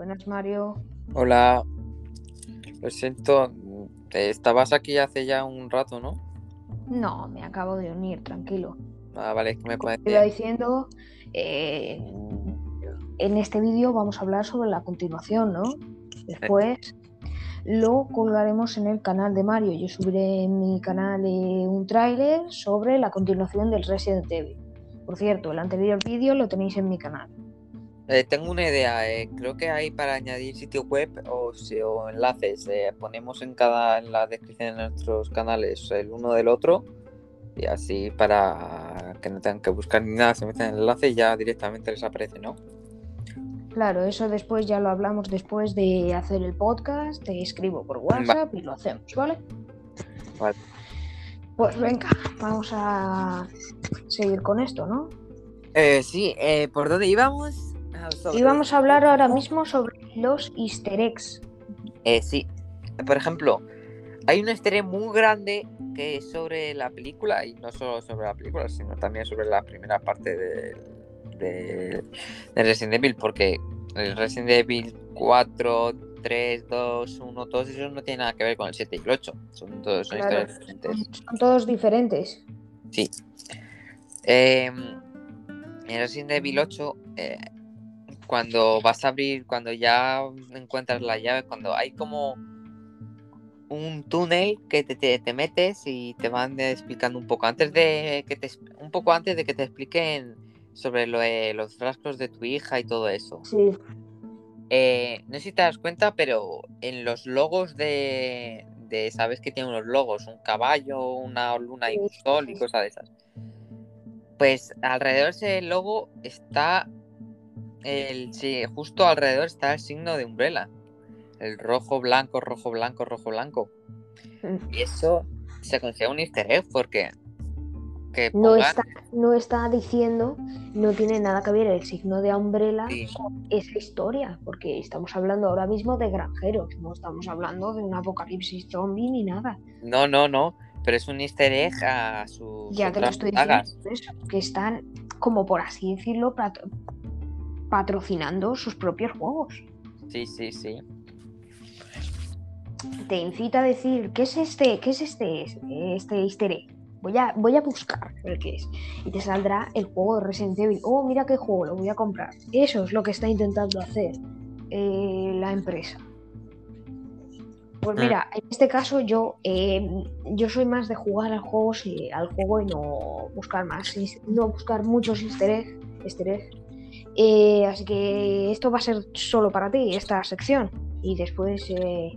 Buenas, Mario. Hola. Lo siento, estabas aquí hace ya un rato, ¿no? No, me acabo de unir, tranquilo. Ah, vale, que me parece. te iba diciendo, eh, en este vídeo vamos a hablar sobre la continuación, ¿no? Después lo colgaremos en el canal de Mario. Yo subiré en mi canal eh, un tráiler sobre la continuación del Resident Evil. Por cierto, el anterior vídeo lo tenéis en mi canal. Eh, tengo una idea, eh, creo que hay para añadir sitio web o, o enlaces. eh, ponemos en cada en la descripción de nuestros canales el uno del otro y así para que no tengan que buscar ni nada, se meten en el enlace y ya directamente les aparece, ¿no? Claro, eso después ya lo hablamos después de hacer el podcast. Te escribo por WhatsApp y lo hacemos, ¿vale? Vale. Pues venga, vamos a seguir con esto, ¿no? Eh, sí, eh, ¿por dónde íbamos? Ah, Y vamos a hablar ahora mismo sobre los easter eggs. Eh, sí, por ejemplo, hay un easter egg muy grande que es sobre la película, y no solo sobre la película, sino también sobre la primera parte de, de, de Resident Evil, porque el Resident Evil 4, 3, 2, 1, todos esos no tienen nada que ver con el 7 y el 8, son todos son Claro. historias diferentes. Son todos diferentes. Sí. Eh, en Resident Evil 8, eh, cuando vas a abrir, cuando ya encuentras la llave, cuando hay como un túnel que te, te- te metes y te van explicando un poco antes de que te un poco antes de que te expliquen sobre lo de los frascos de tu hija y todo eso. Sí. Eh, no sé si te das cuenta, pero en los logos de, de sabes que tiene unos logos, un caballo, una luna y un sol y cosas de esas. Pues alrededor de ese logo está el sí, justo alrededor está el signo de Umbrella. El rojo, blanco, rojo, blanco, rojo, blanco. Y eso se considera un easter egg porque que No está, no está diciendo, no tiene nada que ver el signo de Umbrella Sí. con esa historia, porque estamos hablando ahora mismo de granjeros, no estamos hablando de un apocalipsis zombie ni nada. No, no, no. Pero es un easter egg a sus Ya te lo estoy diciendo, eso, que están, como por así decirlo, patrocinando sus propios juegos. Sí, sí, sí. Te incita a decir, ¿qué es este? ¿Qué es este? Este easter egg. Voy a, voy a buscar el que es. Y te saldrá el juego de Resident Evil. Oh, mira qué juego, lo voy a comprar. Eso es lo que está intentando hacer eh, la empresa. Pues Mm. mira, en este caso yo, eh, yo soy más de jugar al juego, sí, al juego y no buscar más, no buscar muchos easter eggs. easter eggs. Eh, así que esto va a ser solo para ti, esta sección. Y después, eh,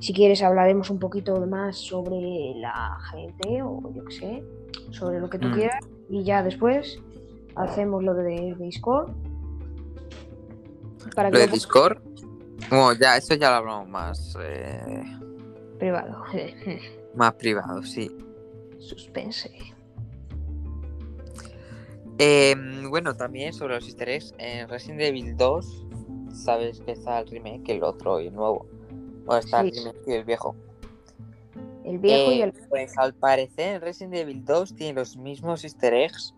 si quieres, hablaremos un poquito más sobre la gente o yo qué sé, sobre lo que tú Mm. quieras. Y ya después hacemos lo de Discord. Para Lo de lo Discord. Bueno, ya, eso ya lo hablamos más, eh, privado. más privado, sí. Suspense. Eh, bueno, también sobre los easter eggs, en Resident Evil 2, sabes que está el remake, el otro y el nuevo. Bueno, está el remake y el viejo. El viejo y Eh, el. Pues al parecer Resident Evil 2 tiene los mismos easter eggs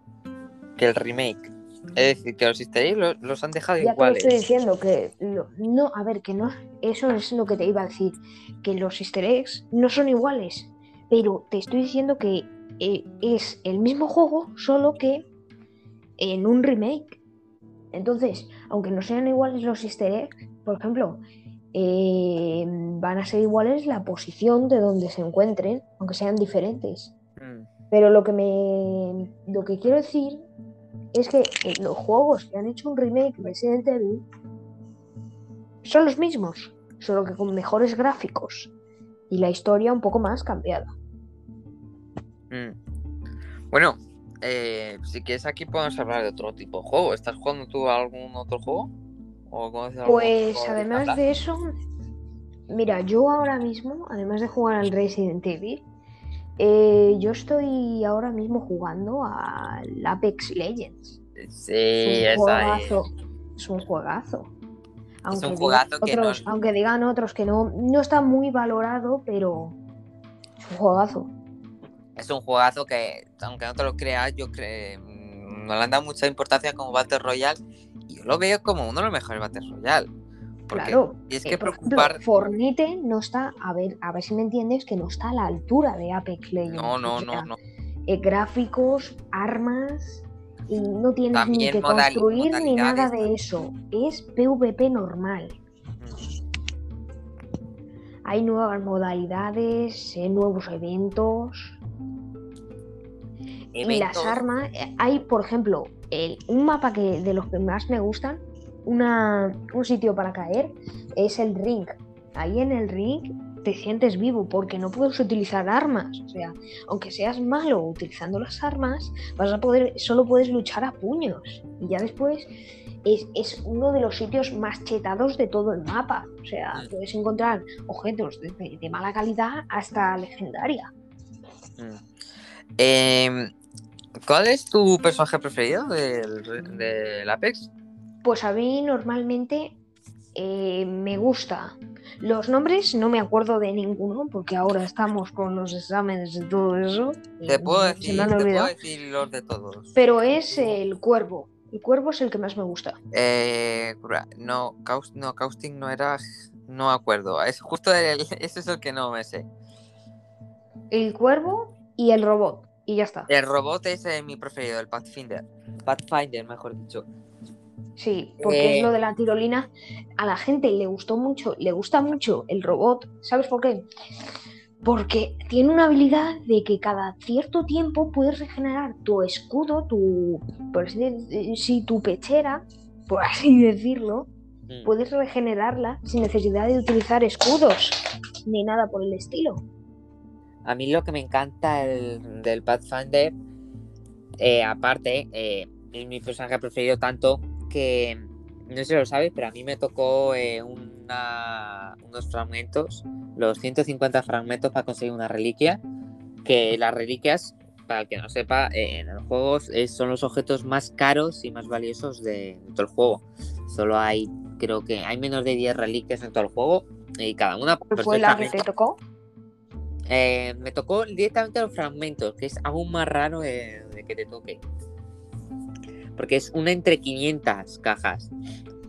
que el remake. Es decir, que los easter eggs lo- los, han dejado Ya te lo iguales. estoy diciendo que lo- no, a ver, que no, eso es lo que te iba a decir, que los easter eggs no son iguales, pero te estoy diciendo que eh, es el mismo juego, solo que en un remake. Entonces, aunque no sean iguales los easter eggs, por ejemplo, eh, van a ser iguales la posición de donde se encuentren, aunque sean diferentes. Mm, Pero lo que me lo que quiero decir es que los juegos que han hecho un remake de Resident Evil son los mismos, solo que con mejores gráficos y la historia un poco más cambiada. mm. Bueno, eh, si quieres aquí podemos hablar de otro tipo de juego. ¿Estás jugando tú a algún otro juego? ¿O conoces algún Pues además de eso, mira, yo ahora mismo, además de jugar al Resident Evil, eh, yo estoy ahora mismo jugando al Apex Legends. Sí, es un es. juegazo. Es un juegazo. Aunque, un digan juegazo que no- otros, aunque digan otros que no, no está muy valorado, pero es un juegazo. Es un juegazo que, aunque no te lo creas, yo creo no le han dado mucha importancia como Battle Royale y yo lo veo como uno de los mejores Battle Royale. Porque Claro. es Eh, que por ejemplo. Fornite no está, a ver, a ver si me entiendes, que no está a la altura de Apex Legends. No, o no, sea, no, no. eh, gráficos, armas, y no tienes ni También que modali- construir ni nada de eso. Es PvP normal. Mm. Hay nuevas modalidades, eh, nuevos eventos. Y las Eventos. armas, eh, hay, por ejemplo, el- un mapa que de los que más me gustan, una, un sitio para caer, es el ring. Ahí en el ring te sientes vivo porque no puedes utilizar armas. O sea, aunque seas malo utilizando las armas, vas a poder, solo puedes luchar a puños. Y ya después es, es uno de los sitios más chetados de todo el mapa. O sea, Mm. puedes encontrar objetos de mala calidad hasta legendaria. Mm. Em, ¿Cuál es tu personaje preferido del, del Apex? Pues a mí normalmente eh, me gusta. Los nombres no me acuerdo de ninguno porque ahora estamos con los exámenes y todo eso. Te puedo decir, te puedo los de todos. Pero es el cuervo. El cuervo es el que más me gusta. Eh, no, Caus- no, Caustic no era. No acuerdo. Es justo el, ese es el que no me sé. El cuervo y el robot. Y ya está. El robot es eh, mi preferido, el Pathfinder. Pathfinder, mejor dicho. Sí, porque Eh. es lo de la tirolina. A la gente le gustó mucho, le gusta mucho el robot. ¿Sabes por qué? Porque tiene una habilidad de que cada cierto tiempo puedes regenerar tu escudo, tu, por así de- sí, tu pechera, por así decirlo. Mm. Puedes regenerarla sin necesidad de utilizar escudos ni nada por el estilo. A mí lo que me encanta el- del Pathfinder, eh, aparte, eh, es mi personaje preferido tanto que, no sé si lo sabes, pero a mí me tocó eh, una- unos fragmentos, los 150 fragmentos para conseguir una reliquia, que las reliquias, para el que no sepa, eh, en los juegos eh, son los objetos más caros y más valiosos de, de todo el juego. Solo hay, creo que hay menos de 10 reliquias en todo el juego y cada una... ¿Cuál fue la que te tocó? Eh, me tocó directamente los fragmentos, que es aún más raro de, de que te toque. Porque es una entre 500 cajas.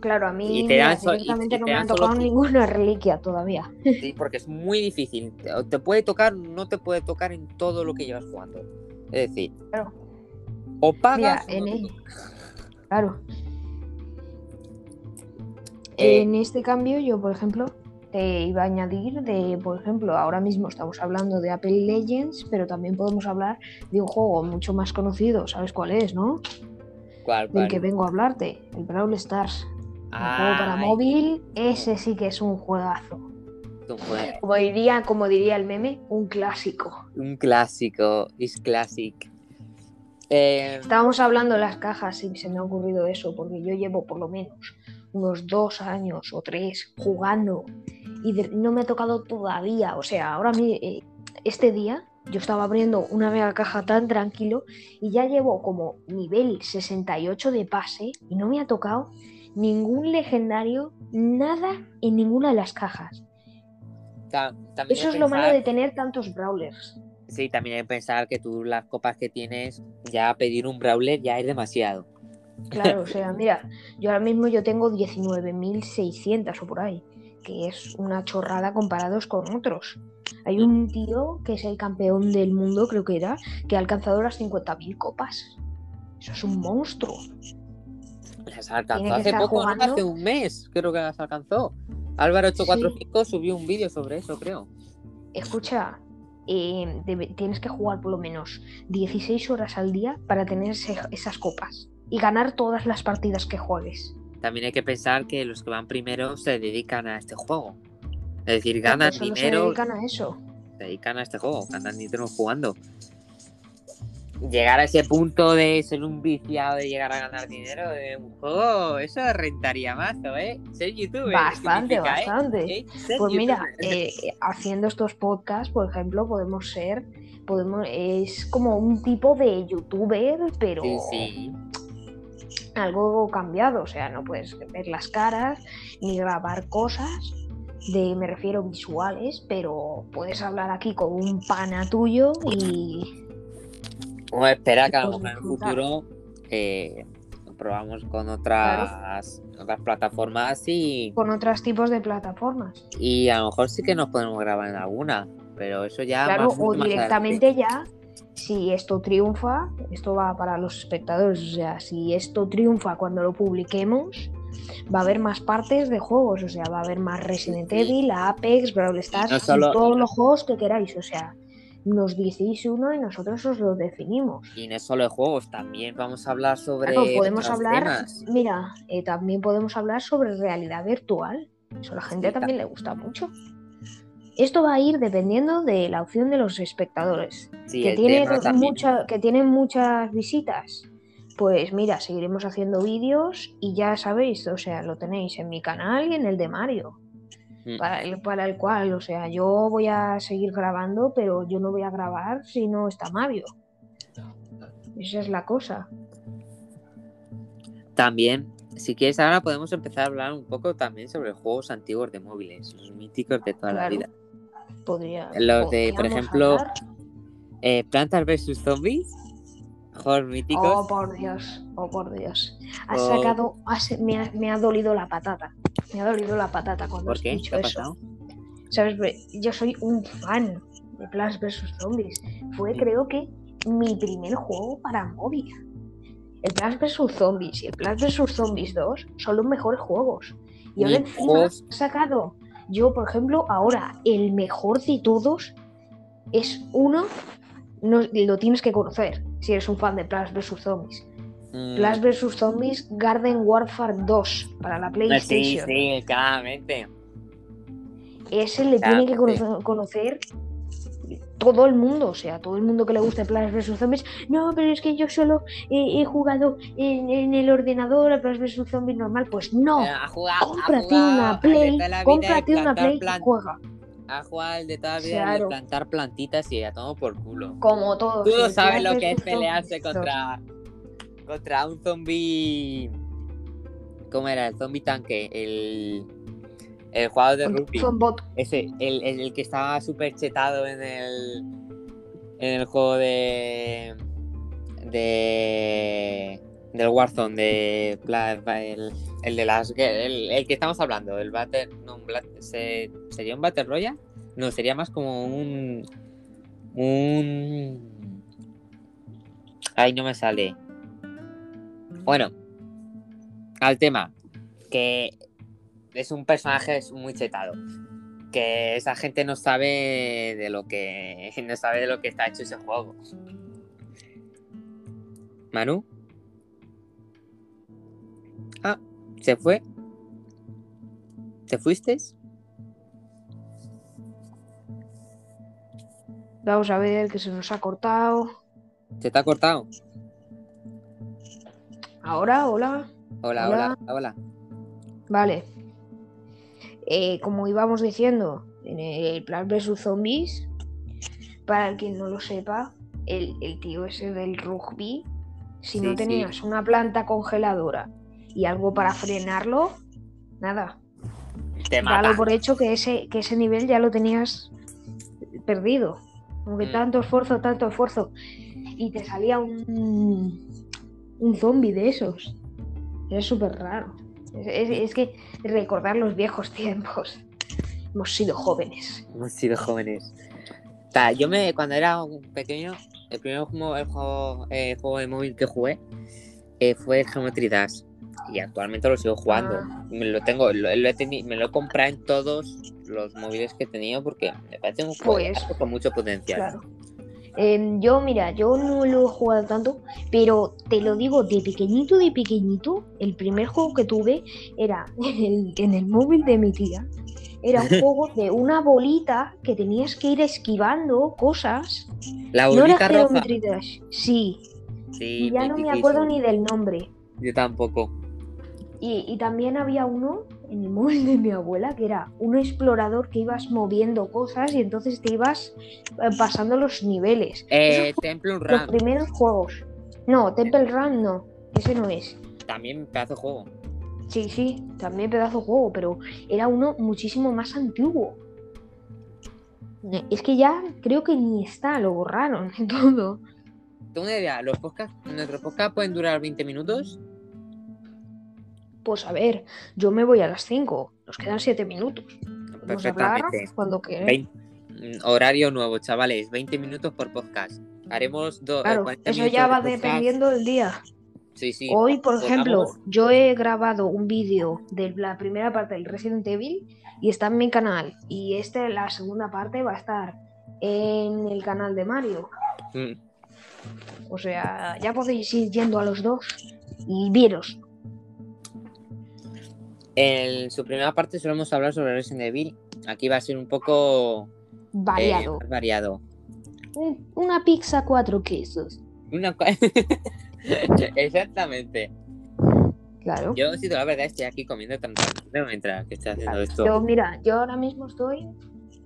Claro, a mí Y te dan mira, so- y- directamente y no te me han tocado ninguna reliquia todavía. Sí, porque es muy difícil. Te, puede tocar, no te puede tocar en todo lo que llevas jugando. Es decir, Claro. o pagas. Mira, o no en te el- toca. Claro. Eh, En este cambio, yo, por ejemplo, iba a añadir de, por ejemplo, ahora mismo estamos hablando de Apple Legends, pero también podemos hablar de un juego mucho más conocido, ¿sabes cuál es, no? ¿Cuál, Del que vengo a hablarte, el Brawl Stars. El juego para móvil, ese sí que es un juegazo. un juego- Como diría, como diría el meme, un clásico. Un clásico, is classic. Eh, Estábamos hablando de las cajas y se me ha ocurrido eso, porque yo llevo por lo menos unos dos años o tres jugando y de- no me ha tocado todavía. O sea, ahora mi- eh, este día yo estaba abriendo una mega caja tan tranquilo y ya llevo como nivel 68 de pase y no me ha tocado ningún legendario, nada en ninguna de las cajas. ta- también Eso es lo malo de tener tantos brawlers. Sí, también hay que pensar que tú las copas que tienes, ya pedir un brawler ya es demasiado. Claro, o sea, mira, yo ahora mismo yo tengo 19.600 o por ahí, que es una chorrada comparados con otros. Hay un tío que es el campeón del mundo, creo que era, que ha alcanzado las 50.000 copas. Eso es un monstruo. Las alcanzó hace poco, hace un mes, creo que las alcanzó. Álvaro 845 subió un vídeo sobre eso, creo. Escucha, eh, debe- tienes que jugar por lo menos 16 horas al día para tener ese- esas copas y ganar todas las partidas que juegues. También hay que pensar que los que van primero se dedican a este juego. Es decir, ganan dinero, se dedican a eso. se dedican a este juego, ganan dinero jugando. Llegar a ese punto de ser un viciado de llegar a ganar dinero de un juego, eso rentaría mazo, ¿eh? Ser youtuber. Bastante, ¿eh? bastante. ¿Eh? Pues mira, eh, haciendo estos podcasts, por ejemplo, podemos ser, podemos, es como un tipo de youtuber, pero Sí, sí. Algo cambiado, o sea, no puedes ver las caras ni grabar cosas, de, me refiero visuales, pero puedes hablar aquí con un pana tuyo y Vamos a esperar que a lo mejor en disfrutar. futuro eh, probamos con otras, otras plataformas y, Con otros tipos de plataformas. y a lo mejor sí que nos podemos grabar en alguna, pero eso ya Claro, más- o más directamente ya, si esto triunfa, esto va para los espectadores, o sea, si esto triunfa cuando lo publiquemos, va a haber más partes de juegos, o sea, va a haber más Resident. Evil, Apex, Brawl Stars, no solo- todos los juegos que queráis, o sea, nos decís uno y nosotros os lo definimos. Y no es solo de juegos, también vamos a hablar sobre Claro, podemos hablar, temas. mira, eh, también podemos hablar sobre realidad virtual. Eso a la gente Sí, también le gusta mucho. Esto va a ir dependiendo de la opción de los espectadores. Sí, que, tiene mucha, que tienen muchas visitas. Pues mira, seguiremos haciendo vídeos y ya sabéis, o sea, lo tenéis en mi canal y en el de Mario. Mm. Para el, para el cual, o sea, yo voy a seguir grabando, pero yo no voy a grabar si no está Mario. Esa es la cosa. También, si quieres, ahora podemos empezar a hablar un poco también sobre juegos antiguos de móviles, los míticos de toda la vida. Podría. Los de, por ejemplo. Eh, Plantas vs Zombies, juegos míticos. Oh, por Dios, oh, por Dios. Has Oh. sacado, has- me, ha, me ha dolido la patata. Me ha dolido la patata cuando ¿Por has qué? dicho ¿Qué ha eso. pasado? ¿Sabes? Yo soy un fan de Plants vs Zombies. Fue, Sí. creo que, mi primer juego para móvil. El Plants vs Zombies y el Plants vs Zombies 2 son los mejores juegos. Y ahora encima he sacado, yo, por ejemplo, ahora el mejor de todos es uno, no, lo tienes que conocer si eres un fan de Plants vs Zombies. Mm, Plants vs Zombies Garden Warfare 2 para la Sí, PlayStation. sí, claramente. Ese le tiene que sí. conocer todo el mundo, o sea, todo el mundo que le guste Plants vs Zombies. No, pero es que yo solo he, he jugado en, en el ordenador a Plants vs Zombies normal. Pues no, Eh, ha jugado, ha cómprate jugado una Play, cómprate una Play y juega. Ha jugado el de toda la vida de plantar plantitas y ya todo por culo. Como todos. Tú no sabes lo que es pelearse contra, contra un zombie. ¿Cómo era? El zombie tanque. El, el jugador de rugby. Ese, el, el, el que estaba súper chetado en el. En el juego de. De. Del Warzone, de. El, el de las. El, el que estamos hablando, el Battle. No, un ¿Sería un Battle Royale? No, sería más como un. Un. Ay, no me sale. Bueno, al tema. Que es un personaje muy chetado. Que esa gente no sabe de lo que. No sabe de lo que está hecho ese juego. Manu. Ah, se fue. ¿Te fuiste? Vamos a ver que se nos ha cortado. ¿Se te ha cortado? Ahora, hola. Hola, Hola. hola, hola. Vale. Eh, como íbamos diciendo, en el Plan vs Zombies, para el quien no lo sepa, el, el tío ese del rugby, si Sí, no sí. tenías una planta congeladora y algo para frenarlo, nada. Te Dalo mata. por hecho que ese, que ese nivel ya lo tenías perdido. Como que Mm. tanto esfuerzo, tanto esfuerzo. Y te salía un, un zombie de esos. Es súper raro. Es, que recordar los viejos tiempos. Hemos sido jóvenes. Hemos sido jóvenes. Yo me, cuando era pequeño, el primer juego, el juego, eh, juego de móvil que jugué eh, fue el Geometry Dash. Y actualmente lo sigo jugando. Ah. Me lo tengo, lo, lo he teni- me lo he comprado en todos los móviles que he tenido porque me parece un juego Pues, con mucho potencial. Claro. Em, yo, mira, yo no lo he jugado tanto, pero te lo digo, de pequeñito, de pequeñito, el primer juego que tuve era en el, en el móvil de mi tía. Era un juego de una bolita que tenías que ir esquivando cosas. La No bolita roja. Geometry Dash, sí. Sí, Y ya no me acuerdo ni del nombre. Yo tampoco. Y, y también había uno en el móvil de mi abuela que era un explorador que ibas moviendo cosas y entonces te ibas eh, pasando los niveles. Eh, Temple fueron los Run. primeros juegos. No, Temple Run no, ese no es. También pedazo de juego. Sí, sí, también pedazo de juego, pero era uno muchísimo más antiguo. Eh, Es que ya creo que ni está, lo borraron todo. Tengo una idea. Los podcasts, nuestros podcasts pueden durar 20 minutos. Pues a ver, yo me voy a las 5. Nos quedan 7 minutos. Perfectamente. cuando quieras. Vein- mm, Horario nuevo, chavales. 20 minutos por podcast. Haremos dos. Claro, 40 eso ya va dependiendo del día. Sí, sí. Hoy, por Pues ejemplo, yo he grabado un vídeo de la primera parte del Resident Evil y está en mi canal. Y este, la segunda parte, va a estar en el canal de Mario. Mm, O sea, ya podéis ir yendo a los dos y veros. En su primera parte solemos hablar sobre Resident Evil. Aquí va a ser un poco eh, Variado. variado. Un- Una pizza cuatro quesos. Una Exactamente. Claro. Yo, si la verdad, estoy aquí comiendo tan tranquilo mientras que estoy haciendo esto. Yo, mira, yo ahora mismo estoy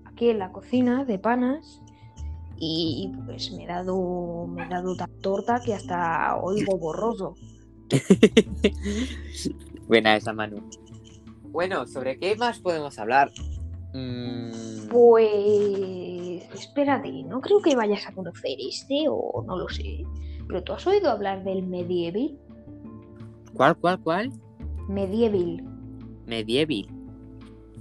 aquí en la cocina de panas y pues me he dado, me he dado tan torta que hasta oigo borroso. Buena esa Manu. Bueno, ¿sobre qué más podemos hablar? Mm, Pues espérate, no creo que vayas a conocer este o no lo sé. Pero tú has oído hablar del medieval, ¿Cuál, cuál, cuál? medieval. Medieval.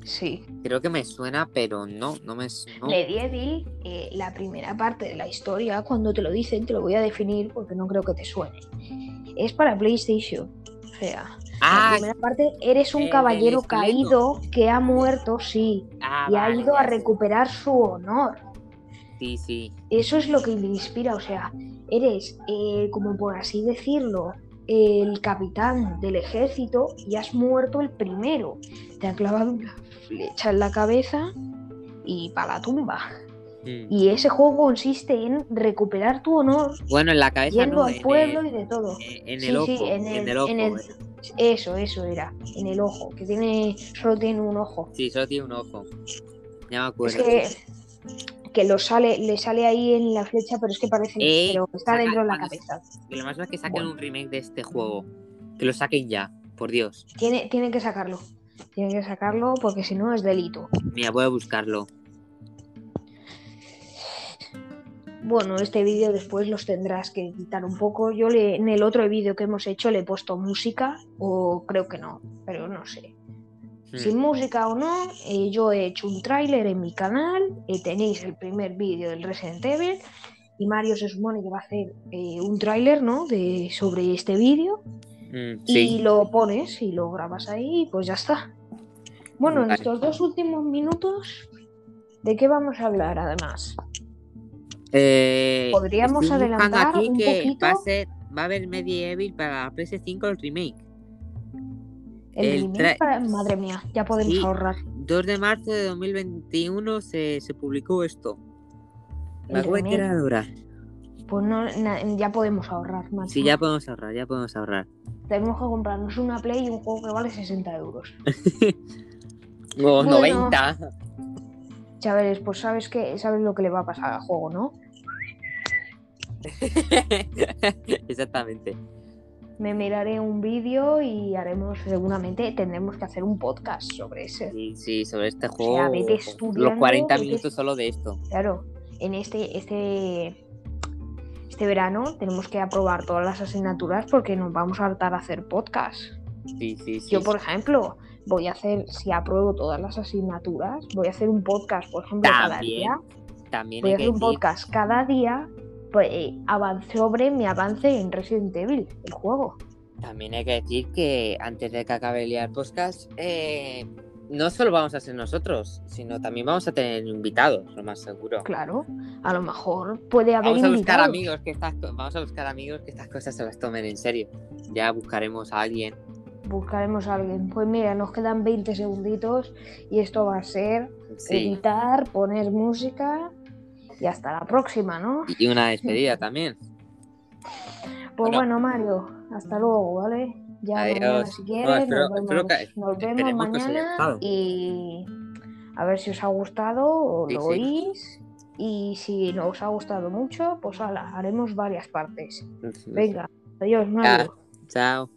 Sí. Creo que me suena, pero no, no me suena. Medieval, eh, la primera parte de la historia, cuando te lo dicen, te lo voy a definir porque no creo que te suene. Es para PlayStation. O sea, la Ah, primera parte eres un del caballero caído que ha muerto, sí, ah, y ha ido a recuperar su honor. Sí, sí. Eso es lo que le inspira, o sea, eres, eh, como por así decirlo, el capitán del ejército y has muerto el primero. Te han clavado una flecha en la cabeza y para la tumba. Mm. Y ese juego consiste en recuperar tu honor Bueno, en la cabeza yendo no, al en pueblo el- y de todo. eh, en Sí, el ojo, sí, en el- ojo. en el- eh. Eso, eso era, en el ojo, que tiene, solo tiene un ojo. Sí, solo tiene un ojo. Ya me Es acuerdo. que, que lo sale, le sale ahí en la flecha, pero es que parece, Eh, pero está saca- dentro de la cabeza. Y lo más es que saquen Bueno. un remake de este juego. Que lo saquen ya, por Dios. Tiene, tiene que sacarlo. Tiene que sacarlo porque si no es delito. Mira, voy a buscarlo. Bueno, este vídeo después los tendrás que editar un poco. Yo le, en el otro vídeo que hemos hecho le he puesto música, o creo que no, pero no sé. Sin música o no, eh, yo he hecho un tráiler en mi canal, eh, tenéis el primer vídeo del Resident Evil y Mario se supone que va a hacer eh, un tráiler, ¿no? De, sobre este vídeo Mm, y lo pones y lo grabas ahí y pues ya está. Bueno, en estos dos últimos minutos, ¿de qué vamos a hablar además? Eh, Podríamos adelantar aquí un que poquito. Va a, ser, va a haber Medieval para la PS5 el remake. El, El remake para- Madre mía, ya podemos Sí. ahorrar. 2 de marzo de 2021 se, se publicó esto. Enterar ahora. Pues no, na- ya podemos ahorrar, macho. Sí, ya podemos ahorrar, ya podemos ahorrar. Tenemos que comprarnos una Play y un juego que vale 60 euros. O Bueno. 90. Chavales, pues sabes que sabes lo que le va a pasar al juego, ¿no? Exactamente. Me miraré un vídeo y haremos, seguramente tendremos que hacer un podcast sobre ese. Sí, sí, sobre este sea, juego. vete los estudiando, 40 vete- minutos solo de esto. Claro, en este, este, este verano tenemos que aprobar todas las asignaturas porque nos vamos a hartar a hacer podcast. Sí, sí, sí. Yo, por ejemplo, voy a hacer, si apruebo todas las asignaturas, voy a hacer un podcast, por ejemplo, cada día. También Voy a hacer un decir, podcast cada día pues, eh, sobre mi avance en Resident Evil, el juego. también hay que decir que antes de que acabe el podcast, eh, no solo vamos a ser nosotros, sino también vamos a tener invitados, lo más seguro. Claro, a lo mejor puede haber Vamos a buscar amigos que estas vamos a buscar amigos que estas cosas se las tomen en serio. Ya buscaremos a alguien. Buscaremos a alguien. Pues mira, nos quedan 20 segunditos y esto va a ser Sí. editar, poner música y hasta la próxima, ¿no? Y una despedida también. Pues Bueno. bueno, Mario, hasta luego, ¿vale? Ya Adiós. mañana si quieres, No, espero- nos vemos, que- nos mañana y a ver si os ha gustado o Sí, lo sí. oís. Y si no os ha gustado mucho, pues ala, haremos varias partes. Venga, adiós, Mario. Chao.